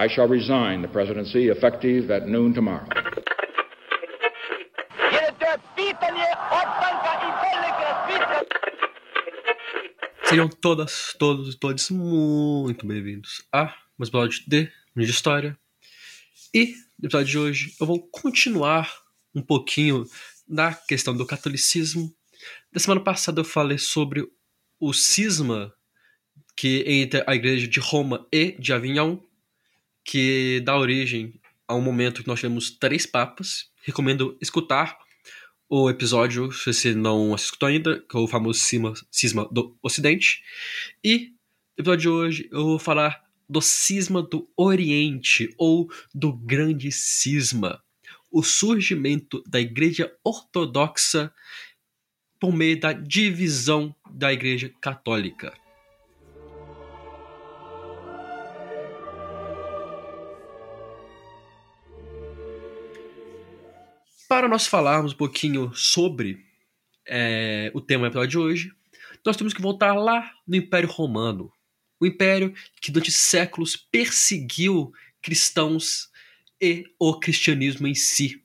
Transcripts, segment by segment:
I shall resign the presidency effective at noon tomorrow. Sejam todas, todos e todos muito bem-vindos a mais episódio de de História. E no episódio de hoje eu vou continuar um pouquinho na questão do catolicismo. Na semana passada eu falei sobre o cisma que entre a igreja de Roma e de Avignon, que dá origem a um momento que nós tivemos três papas. Recomendo escutar o episódio, se você não escutou ainda, que é o famoso cisma, cisma do Ocidente. E no episódio de hoje eu vou falar do cisma do Oriente ou do Grande Cisma, o surgimento da Igreja Ortodoxa por meio da divisão da Igreja Católica. Para nós falarmos um pouquinho sobre é, o tema do episódio de hoje, nós temos que voltar lá no Império Romano. O império que durante séculos perseguiu cristãos e o cristianismo em si.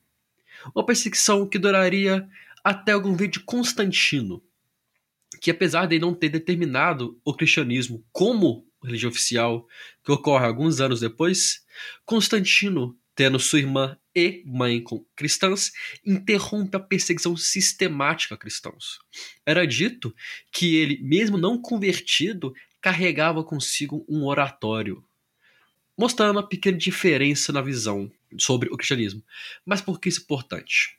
Uma perseguição que duraria até o governo de Constantino, que apesar de não ter determinado o cristianismo como religião oficial, que ocorre alguns anos depois, Constantino tendo sua irmã e mãe cristãs, interrompe a perseguição sistemática a cristãos. Era dito que ele, mesmo não convertido, carregava consigo um oratório, mostrando uma pequena diferença na visão sobre o cristianismo. Mas por que isso é importante?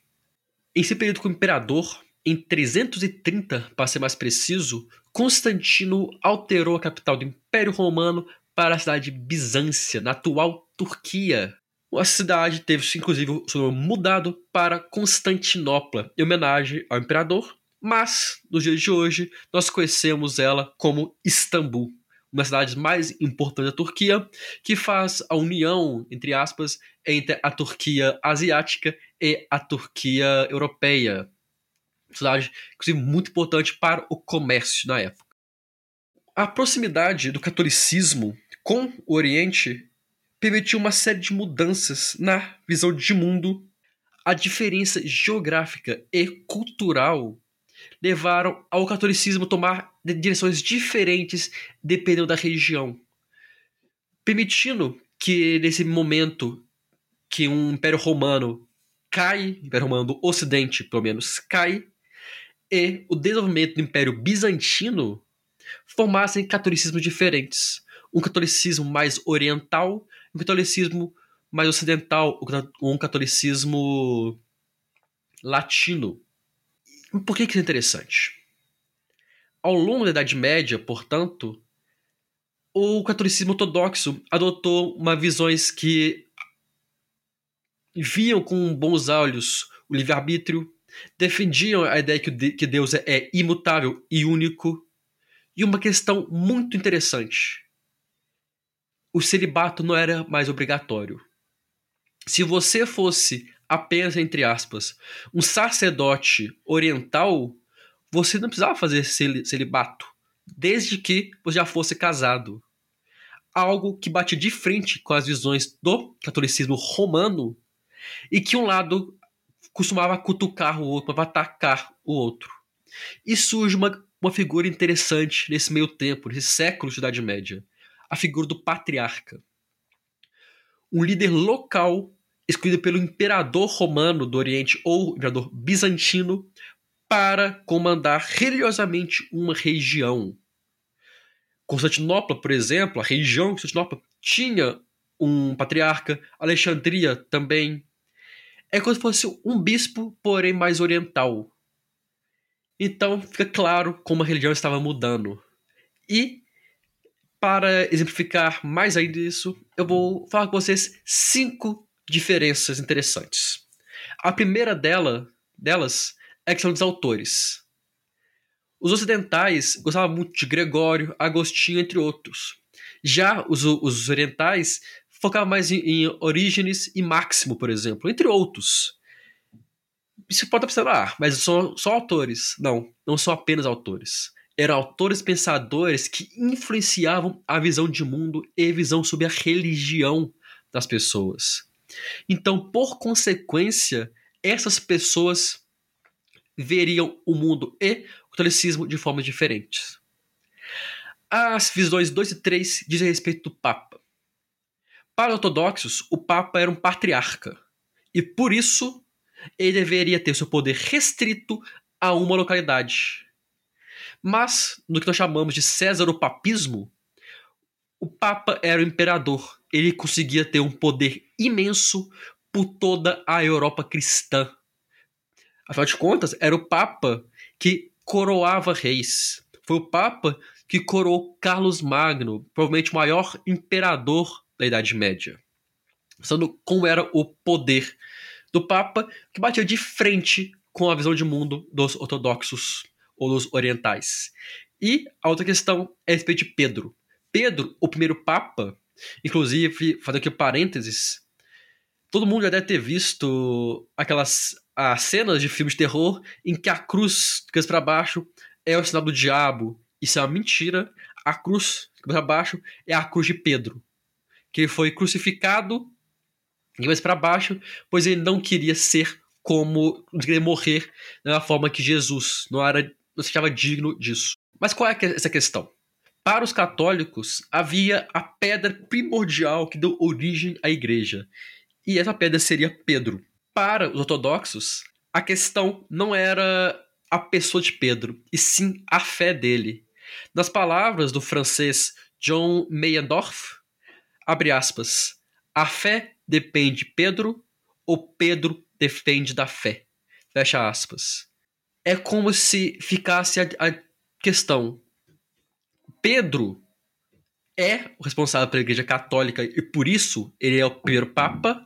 Em seu período como imperador, em 330, para ser mais preciso, Constantino alterou a capital do Império Romano para a cidade de Bizância, na atual Turquia, a cidade teve, inclusive, o seu nome mudado para Constantinopla, em homenagem ao imperador, mas, nos dias de hoje, nós conhecemos ela como Istambul, uma das cidades mais importantes da Turquia, que faz a união, entre aspas, entre a Turquia asiática e a Turquia europeia. Cidade, inclusive, muito importante para o comércio na época. A proximidade do catolicismo com o Oriente permitiu uma série de mudanças na visão de mundo. A diferença geográfica e cultural levaram ao catolicismo tomar direções diferentes dependendo da região, permitindo que nesse momento que um Império Romano cai, Império Romano do Ocidente, pelo menos, cai, e o desenvolvimento do Império Bizantino formassem catolicismos diferentes. Um catolicismo mais oriental um catolicismo mais ocidental, um catolicismo latino. Por que, que isso é interessante? Ao longo da Idade Média, portanto, o catolicismo ortodoxo adotou uma visões que viam com bons olhos o livre-arbítrio, defendiam a ideia que Deus é imutável e único, e uma questão muito interessante o celibato não era mais obrigatório. Se você fosse apenas, entre aspas, um sacerdote oriental, você não precisava fazer celibato, desde que você já fosse casado. Algo que bate de frente com as visões do catolicismo romano e que um lado costumava cutucar o outro, atacar o outro. E surge uma, uma figura interessante nesse meio tempo, nesse século de Idade Média, a figura do patriarca. Um líder local escolhido pelo imperador romano do Oriente ou imperador bizantino para comandar religiosamente uma região. Constantinopla, por exemplo, a região de Constantinopla tinha um patriarca, Alexandria também. É como se fosse um bispo, porém mais oriental. Então fica claro como a religião estava mudando. E para exemplificar mais ainda isso, eu vou falar com vocês cinco diferenças interessantes. A primeira dela, delas é a questão dos autores. Os ocidentais gostavam muito de Gregório, Agostinho, entre outros. Já os, os orientais focavam mais em, em Orígenes e Máximo, por exemplo, entre outros. Isso pode estar pensando, ah, mas são só autores. Não, não são apenas autores eram autores pensadores que influenciavam a visão de mundo e visão sobre a religião das pessoas. Então, por consequência, essas pessoas veriam o mundo e o catolicismo de formas diferentes. As visões 2 e 3 dizem respeito do Papa. Para os ortodoxos, o Papa era um patriarca, e por isso ele deveria ter seu poder restrito a uma localidade. Mas, no que nós chamamos de César-o-papismo, o Papa era o imperador. Ele conseguia ter um poder imenso por toda a Europa cristã. Afinal de contas, era o Papa que coroava reis. Foi o Papa que coroou Carlos Magno, provavelmente o maior imperador da Idade Média. Pensando como era o poder do Papa, que batia de frente com a visão de mundo dos ortodoxos ou dos orientais. E a outra questão é a respeito de Pedro. Pedro, o primeiro Papa, inclusive, fazendo aqui parênteses, todo mundo já deve ter visto aquelas as cenas de filmes de terror em que a cruz, que para baixo, é o sinal do diabo. Isso é uma mentira. A cruz, que para baixo, é a cruz de Pedro que foi crucificado e mais para baixo, pois ele não queria ser como não queria morrer da forma que Jesus não era não se achava digno disso. Mas qual é essa questão? Para os católicos havia a pedra primordial que deu origem à igreja, e essa pedra seria Pedro. Para os ortodoxos, a questão não era a pessoa de Pedro, e sim a fé dele. Nas palavras do francês John Meyendorff, abre aspas, a fé depende de Pedro ou Pedro depende da fé. Fecha aspas. É como se ficasse a, a questão. Pedro é o responsável pela Igreja Católica e por isso ele é o primeiro Papa?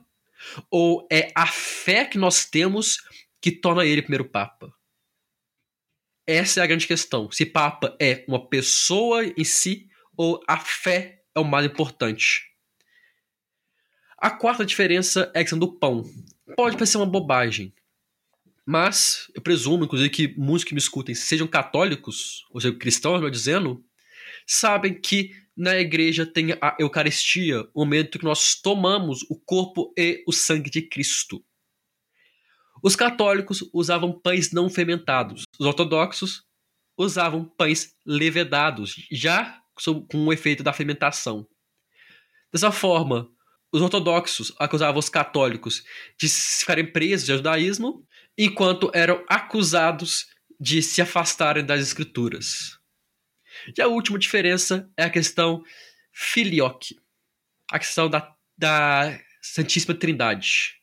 Ou é a fé que nós temos que torna ele primeiro Papa? Essa é a grande questão. Se Papa é uma pessoa em si ou a fé é o mais importante. A quarta diferença é a questão do pão. Pode parecer uma bobagem, mas eu presumo, inclusive, que muitos que me escutem sejam católicos, ou seja, cristãos, melhor dizendo, sabem que na igreja tem a Eucaristia, o momento que nós tomamos o corpo e o sangue de Cristo. Os católicos usavam pães não fermentados, os ortodoxos usavam pães levedados, já com o efeito da fermentação. Dessa forma, os ortodoxos acusavam os católicos de ficarem presos de judaísmo, enquanto eram acusados de se afastarem das escrituras. E a última diferença é a questão filioque, a questão da, da Santíssima Trindade.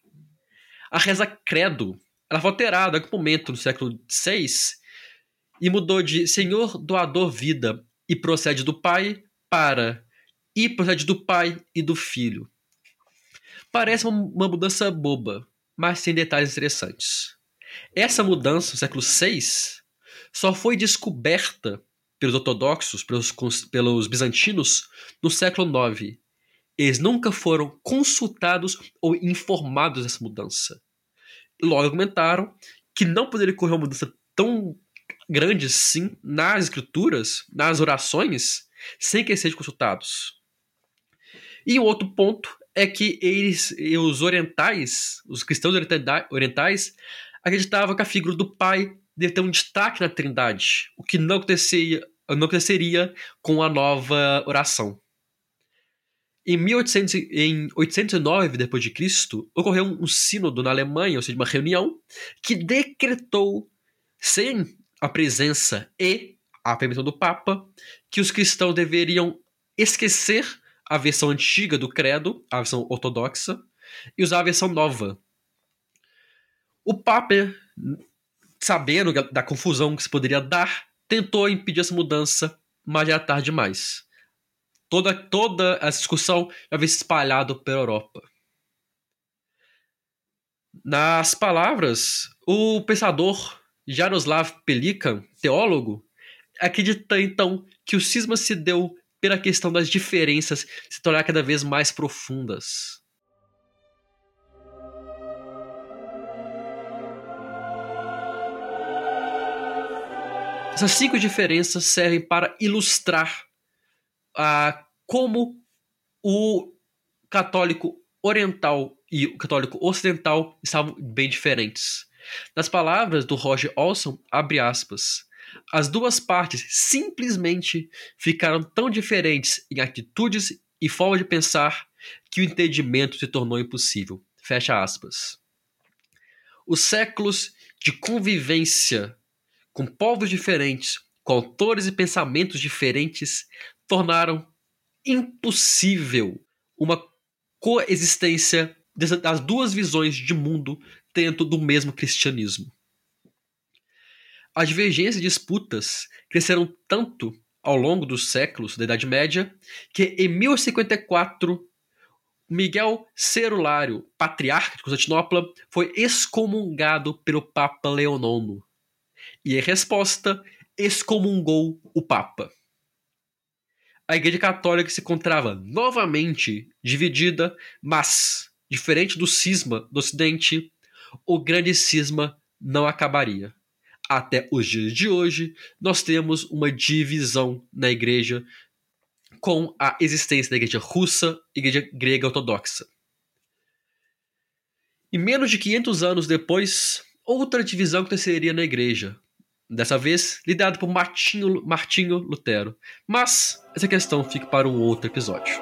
A reza credo ela foi alterada em algum momento no século VI e mudou de Senhor doador vida e procede do Pai para e procede do Pai e do Filho. Parece uma mudança boba, mas tem detalhes interessantes. Essa mudança, no século VI, só foi descoberta pelos ortodoxos, pelos, pelos bizantinos, no século IX. Eles nunca foram consultados ou informados dessa mudança. Logo argumentaram que não poderia ocorrer uma mudança tão grande assim nas escrituras, nas orações, sem que eles sejam consultados. E um outro ponto é que eles, os orientais, os cristãos orientais, acreditavam que a figura do pai deve ter um destaque na Trindade, o que não aconteceria, não aconteceria com a nova oração. Em, 1800, em 809 d.C., ocorreu um sínodo na Alemanha, ou seja, uma reunião, que decretou, sem a presença e a permissão do Papa, que os cristãos deveriam esquecer a versão antiga do credo, a versão ortodoxa, e usar a versão nova. O Papa, sabendo da confusão que se poderia dar, tentou impedir essa mudança, mas era tarde demais. Toda, toda essa discussão já havia se espalhado pela Europa. Nas palavras, o pensador Jaroslav Pelikan, teólogo, acredita então que o cisma se deu pela questão das diferenças se tornar cada vez mais profundas. Essas cinco diferenças servem para ilustrar ah, como o católico oriental e o católico ocidental estavam bem diferentes. Nas palavras do Roger Olson, abre aspas, as duas partes simplesmente ficaram tão diferentes em atitudes e forma de pensar que o entendimento se tornou impossível. Fecha aspas. Os séculos de convivência com povos diferentes, com autores e pensamentos diferentes, tornaram impossível uma coexistência das duas visões de mundo dentro do mesmo cristianismo. As divergências e disputas cresceram tanto ao longo dos séculos da Idade Média que em 1054 Miguel Cerulário, patriarca de Constantinopla, foi excomungado pelo Papa Leonono. E em resposta, excomungou o Papa. A Igreja Católica se encontrava novamente dividida, mas, diferente do cisma do Ocidente, o grande cisma não acabaria. Até os dias de hoje, nós temos uma divisão na Igreja com a existência da Igreja Russa e Igreja Grega Ortodoxa. E menos de 500 anos depois, outra divisão aconteceria na Igreja, dessa vez liderado por Martinho, Martinho Lutero. Mas essa questão fica para um outro episódio.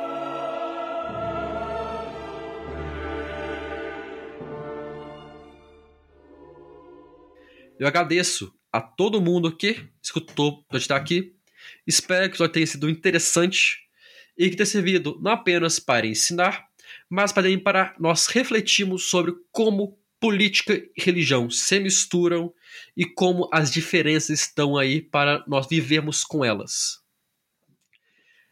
Eu agradeço a todo mundo que escutou para estar aqui. Espero que o tenha sido interessante e que tenha servido não apenas para ensinar, mas também para nós refletirmos sobre como política e religião se misturam e como as diferenças estão aí para nós vivermos com elas.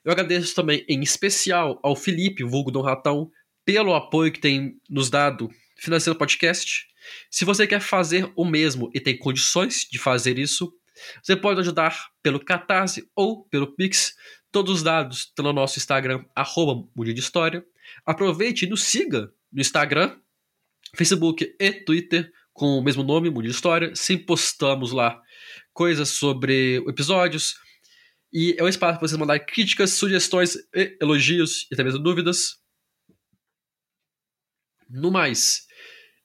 Eu agradeço também, em especial, ao Felipe, vulgo Dom Ratão, pelo apoio que tem nos dado financiando o podcast. Se você quer fazer o mesmo e tem condições de fazer isso, você pode ajudar pelo Catarse ou pelo Pix. Todos os dados estão no nosso Instagram, arroba História. Aproveite e nos siga no Instagram, Facebook e Twitter com o mesmo nome, Mundo de História. Sempre postamos lá coisas sobre episódios. E é um espaço para vocês mandarem críticas, sugestões, elogios e até mesmo dúvidas. No mais,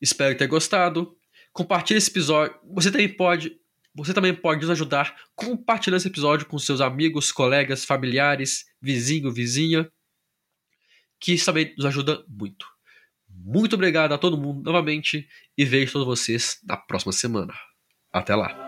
espero ter gostado. Compartilhe esse episódio. Você também pode você também pode nos ajudar compartilhando esse episódio com seus amigos, colegas, familiares, vizinho, vizinha, que também nos ajuda muito. Muito obrigado a todo mundo novamente e vejo todos vocês na próxima semana. Até lá!